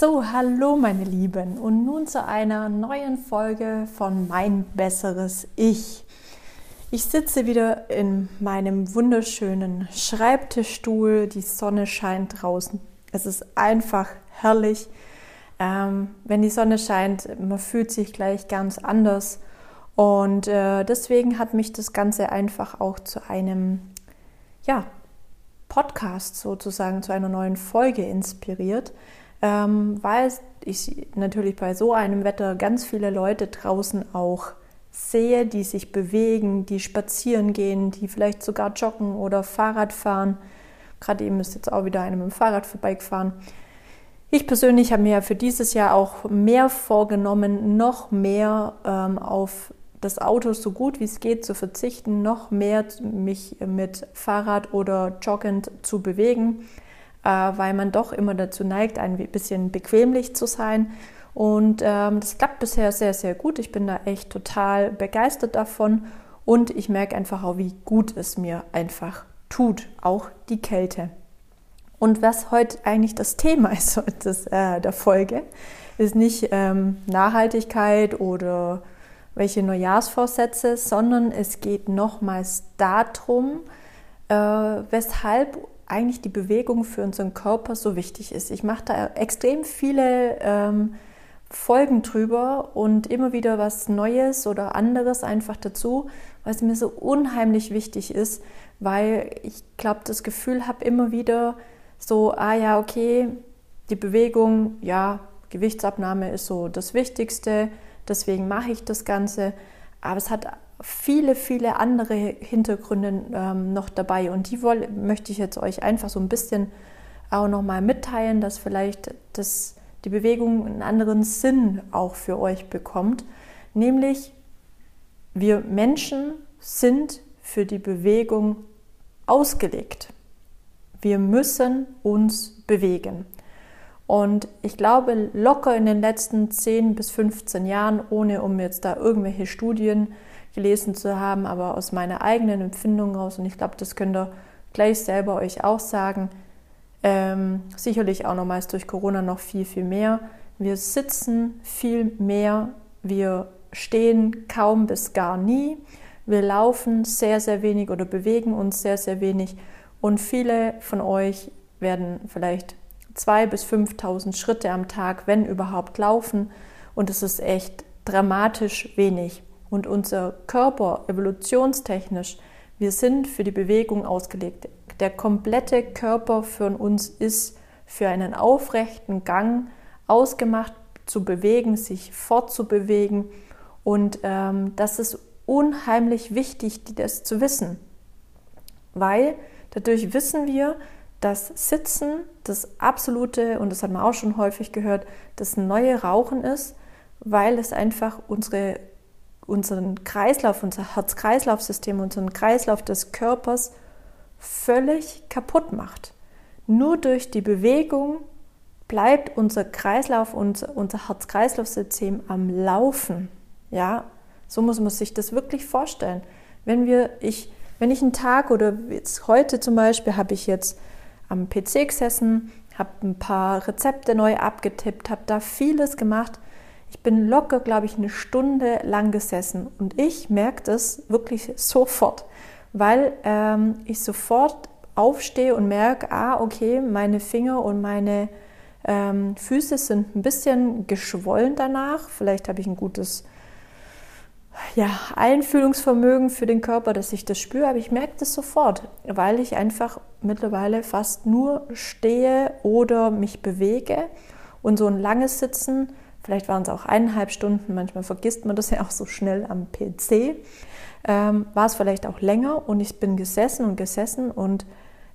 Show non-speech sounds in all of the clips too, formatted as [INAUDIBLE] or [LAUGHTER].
So, hallo meine Lieben und nun zu einer neuen Folge von Mein besseres Ich. Ich sitze wieder in meinem wunderschönen Schreibtischstuhl, die Sonne scheint draußen. Es ist einfach herrlich. Ähm, wenn die Sonne scheint, man fühlt sich gleich ganz anders. Und äh, deswegen hat mich das Ganze einfach auch zu einem ja, Podcast sozusagen, zu einer neuen Folge inspiriert, ähm, weil ich natürlich bei so einem Wetter ganz viele Leute draußen auch sehe, die sich bewegen, die spazieren gehen, die vielleicht sogar joggen oder Fahrrad fahren. Gerade eben ist jetzt auch wieder einer mit dem Fahrrad vorbeigefahren. Ich persönlich habe mir für dieses Jahr auch mehr vorgenommen, noch mehr ähm, auf das Auto so gut wie es geht zu verzichten, noch mehr mich mit Fahrrad oder joggend zu bewegen, weil man doch immer dazu neigt, ein bisschen bequemlich zu sein. Und ähm, das klappt bisher sehr, sehr gut. Ich bin da echt total begeistert davon und ich merke einfach auch, wie gut es mir einfach tut, auch die Kälte. Und was heute eigentlich das Thema [LAUGHS] ist das, äh, der Folge, ist nicht ähm, Nachhaltigkeit oder welche Neujahrsvorsätze, sondern es geht nochmals darum, äh, weshalb eigentlich die Bewegung für unseren Körper so wichtig ist. Ich mache da extrem viele ähm, Folgen drüber und immer wieder was Neues oder anderes einfach dazu, was mir so unheimlich wichtig ist, weil ich glaube, das Gefühl habe immer wieder so, ah ja, okay, die Bewegung, ja, Gewichtsabnahme ist so das Wichtigste, deswegen mache ich das Ganze, aber es hat viele, viele andere Hintergründe ähm, noch dabei und die woll, möchte ich jetzt euch einfach so ein bisschen auch nochmal mitteilen, dass vielleicht das die Bewegung einen anderen Sinn auch für euch bekommt. Nämlich, wir Menschen sind für die Bewegung ausgelegt. Wir müssen uns bewegen. Und ich glaube, locker in den letzten 10 bis 15 Jahren, ohne um jetzt da irgendwelche Studien gelesen zu haben, aber aus meiner eigenen Empfindung raus, und ich glaube, das könnt ihr gleich selber euch auch sagen, ähm, sicherlich auch nochmals durch Corona noch viel, viel mehr. Wir sitzen viel mehr, wir stehen kaum bis gar nie, wir laufen sehr, sehr wenig oder bewegen uns sehr, sehr wenig. Und viele von euch werden vielleicht 2.000 bis 5.000 Schritte am Tag, wenn überhaupt, laufen. Und es ist echt dramatisch wenig. Und unser Körper evolutionstechnisch, wir sind für die Bewegung ausgelegt der komplette Körper für uns ist für einen aufrechten Gang ausgemacht, zu bewegen, sich fortzubewegen. Und ähm, das ist unheimlich wichtig, das zu wissen, weil dadurch wissen wir, dass Sitzen das absolute, und das hat man auch schon häufig gehört, das neue Rauchen ist, weil es einfach unsere, unseren Kreislauf, unser Herz-Kreislauf-System, unseren Kreislauf des Körpers völlig kaputt macht. Nur durch die Bewegung bleibt unser Kreislauf, unser, unser Herz-Kreislauf-System am Laufen. Ja, so muss man sich das wirklich vorstellen. Wenn wir, ich, wenn ich einen Tag oder jetzt heute zum Beispiel habe ich jetzt am PC gesessen, habe ein paar Rezepte neu abgetippt, habe da vieles gemacht. Ich bin locker, glaube ich, eine Stunde lang gesessen und ich merke das wirklich sofort weil ähm, ich sofort aufstehe und merke, ah, okay, meine Finger und meine ähm, Füße sind ein bisschen geschwollen danach. Vielleicht habe ich ein gutes ja, Einfühlungsvermögen für den Körper, dass ich das spüre, aber ich merke das sofort, weil ich einfach mittlerweile fast nur stehe oder mich bewege und so ein langes Sitzen, vielleicht waren es auch eineinhalb Stunden, manchmal vergisst man das ja auch so schnell am PC, ähm, war es vielleicht auch länger und ich bin gesessen und gesessen und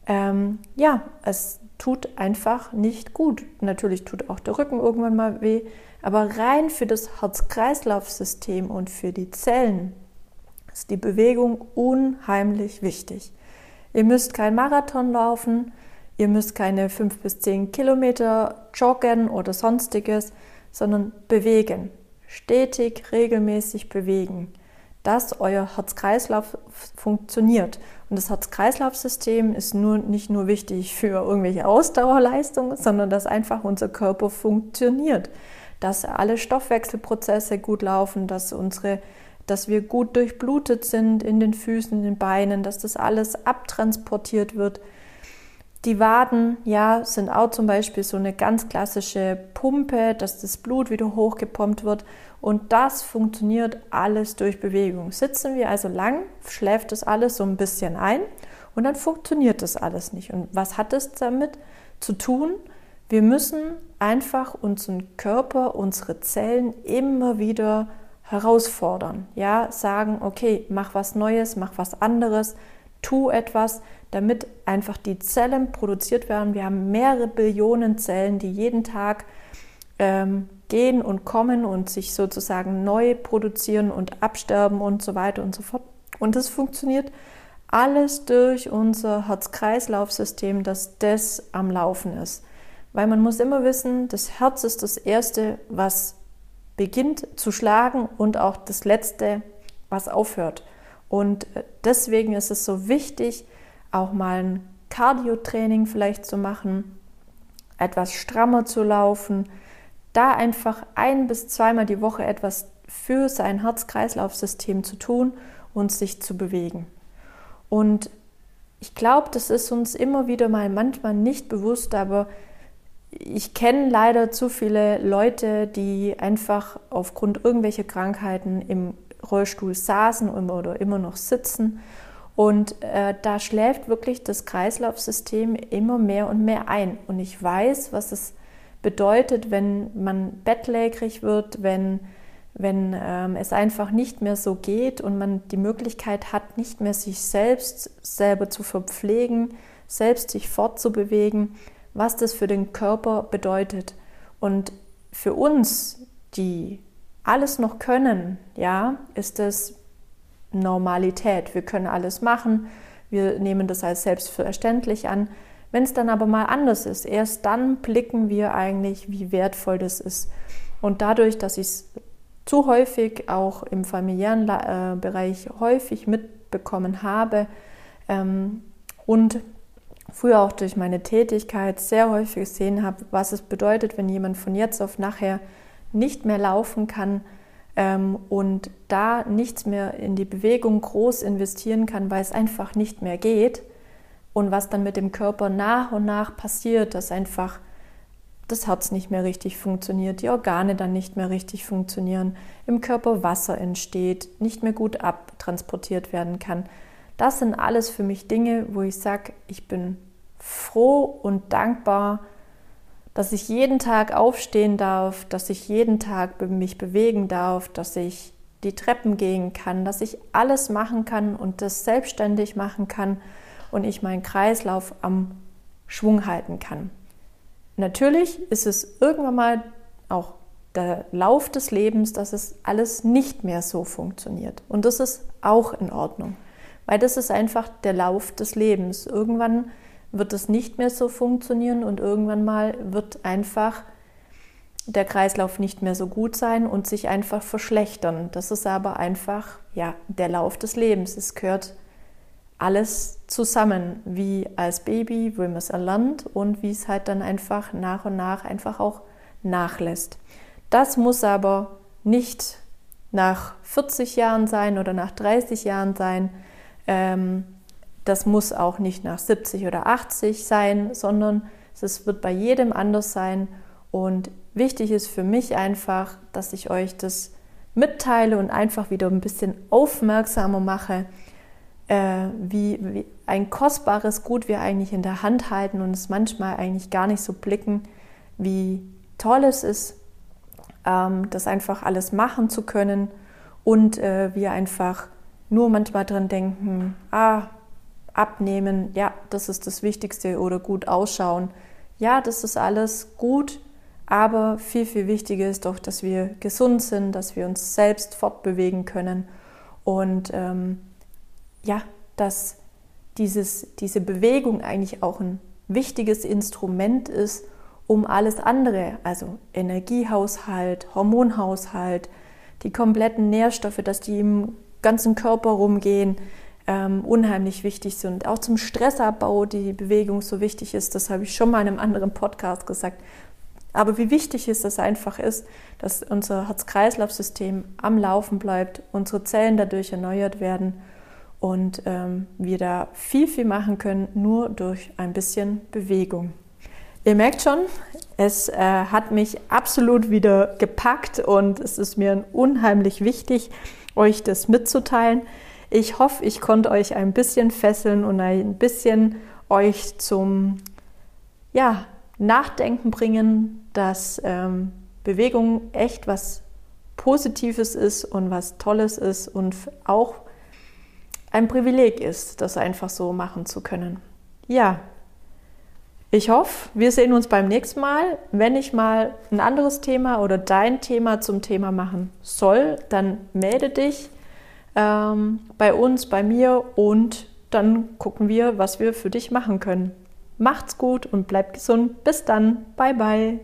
ähm, ja, es tut einfach nicht gut. Natürlich tut auch der Rücken irgendwann mal weh, aber rein für das Herz-Kreislauf-System und für die Zellen ist die Bewegung unheimlich wichtig. Ihr müsst kein Marathon laufen, ihr müsst keine fünf bis zehn Kilometer joggen oder sonstiges, sondern bewegen. Stetig, regelmäßig bewegen. dass euer Herz-Kreislauf funktioniert. Und das Herz-Kreislauf-System ist nur, nicht nur wichtig für irgendwelche Ausdauerleistungen, sondern dass einfach unser Körper funktioniert. Dass alle Stoffwechselprozesse gut laufen, dass, unsere, dass wir gut durchblutet sind in den Füßen, in den Beinen, dass das alles abtransportiert wird. Die Waden, ja, sind auch zum Beispiel so eine ganz klassische Pumpe, dass das Blut wieder hochgepumpt wird. Und das funktioniert alles durch Bewegung. Sitzen wir also lang, schläft das alles so ein bisschen ein und dann funktioniert das alles nicht. Und was hat es damit zu tun? Wir müssen einfach unseren Körper, unsere Zellen immer wieder herausfordern. Ja, sagen, okay, mach was Neues, mach was anderes, tu etwas, damit einfach die Zellen produziert werden. Wir haben mehrere Billionen Zellen, die jeden Tag ähm, gehen und kommen und sich sozusagen neu produzieren und absterben und so weiter und so fort. Und das funktioniert alles durch unser Herz-Kreislauf-System, dass das am Laufen ist. Weil man muss immer wissen, das Herz ist das Erste, was beginnt zu schlagen und auch das Letzte, was aufhört. Und deswegen ist es so wichtig, auch mal ein Cardio-Training vielleicht zu machen, etwas strammer zu laufen, da einfach ein bis zweimal die Woche etwas für sein Herz-Kreislauf-System zu tun und sich zu bewegen. Und ich glaube, das ist uns immer wieder mal manchmal nicht bewusst, aber ich kenne leider zu viele Leute, die einfach aufgrund irgendwelcher Krankheiten im Rollstuhl saßen oder immer noch sitzen. Und äh, da schläft wirklich das Kreislaufsystem immer mehr und mehr ein. Und ich weiß, was es bedeutet, wenn man bettlägerig wird, wenn, wenn ähm, es einfach nicht mehr so geht und man die Möglichkeit hat, nicht mehr sich selbst selber zu verpflegen, selbst sich fortzubewegen, was das für den Körper bedeutet. Und für uns, die alles noch können, ja, ist das Normalität. Wir können alles machen, wir nehmen das als selbstverständlich an. Wenn es dann aber mal anders ist, erst dann blicken wir eigentlich, wie wertvoll das ist. Und dadurch, dass ich es zu häufig auch im familiären äh, Bereich häufig mitbekommen habe ähm, und früher auch durch meine Tätigkeit sehr häufig gesehen habe, was es bedeutet, wenn jemand von jetzt auf nachher nicht mehr laufen kann und da nichts mehr in die Bewegung groß investieren kann, weil es einfach nicht mehr geht, und was dann mit dem Körper nach und nach passiert, dass einfach das Herz nicht mehr richtig funktioniert, die Organe dann nicht mehr richtig funktionieren, im Körper Wasser entsteht, nicht mehr gut abtransportiert werden kann. Das sind alles für mich Dinge, wo ich sage, ich bin froh und dankbar, dass ich jeden Tag aufstehen darf, dass ich jeden Tag mich bewegen darf, dass ich die Treppen gehen kann, dass ich alles machen kann und das selbstständig machen kann und ich meinen Kreislauf am Schwung halten kann. Natürlich ist es irgendwann mal auch der Lauf des Lebens, dass es alles nicht mehr so funktioniert. Und das ist auch in Ordnung, weil das ist einfach der Lauf des Lebens. Irgendwann wird es nicht mehr so funktionieren und irgendwann mal wird einfach der Kreislauf nicht mehr so gut sein und sich einfach verschlechtern. Das ist aber einfach ja der Lauf des Lebens. Es gehört alles zusammen, wie als Baby, wie man es erlernt und wie es halt dann einfach nach und nach einfach auch nachlässt. Das muss aber nicht nach 40 Jahren sein oder nach 30 Jahren sein. Ähm, das muss auch nicht nach 70 oder 80 sein, sondern es wird bei jedem anders sein. Und wichtig ist für mich einfach, dass ich euch das mitteile und einfach wieder ein bisschen aufmerksamer mache, äh, wie, wie ein kostbares Gut wir eigentlich in der Hand halten und es manchmal eigentlich gar nicht so blicken, wie toll es ist, ähm, das einfach alles machen zu können und äh, wir einfach nur manchmal dran denken, ah, abnehmen, ja, das ist das Wichtigste oder gut ausschauen. Ja, das ist alles gut, aber viel, viel wichtiger ist doch, dass wir gesund sind, dass wir uns selbst fortbewegen können und ähm, ja, dass dieses, diese Bewegung eigentlich auch ein wichtiges Instrument ist, um alles andere, also Energiehaushalt, Hormonhaushalt, die kompletten Nährstoffe, dass die im ganzen Körper rumgehen ähm, unheimlich wichtig sind. Auch zum Stressabbau die Bewegung so wichtig ist, das habe ich schon mal in einem anderen Podcast gesagt. Aber wie wichtig ist das einfach ist, dass unser Herz-Kreislauf-System am Laufen bleibt, unsere Zellen dadurch erneuert werden und ähm, wir da viel, viel machen können, nur durch ein bisschen Bewegung. Ihr merkt schon, es äh, hat mich absolut wieder gepackt und es ist mir unheimlich wichtig, euch das mitzuteilen. Ich hoffe, ich konnte euch ein bisschen fesseln und ein bisschen euch zum ja, Nachdenken bringen, dass ähm, Bewegung echt was Positives ist und was Tolles ist und auch ein Privileg ist, das einfach so machen zu können. Ja, ich hoffe, wir sehen uns beim nächsten Mal. Wenn ich mal ein anderes Thema oder dein Thema zum Thema machen soll, dann melde dich ähm, bei uns, bei mir und dann gucken wir, was wir für dich machen können. Macht's gut und bleibt gesund. Bis dann. Bye bye.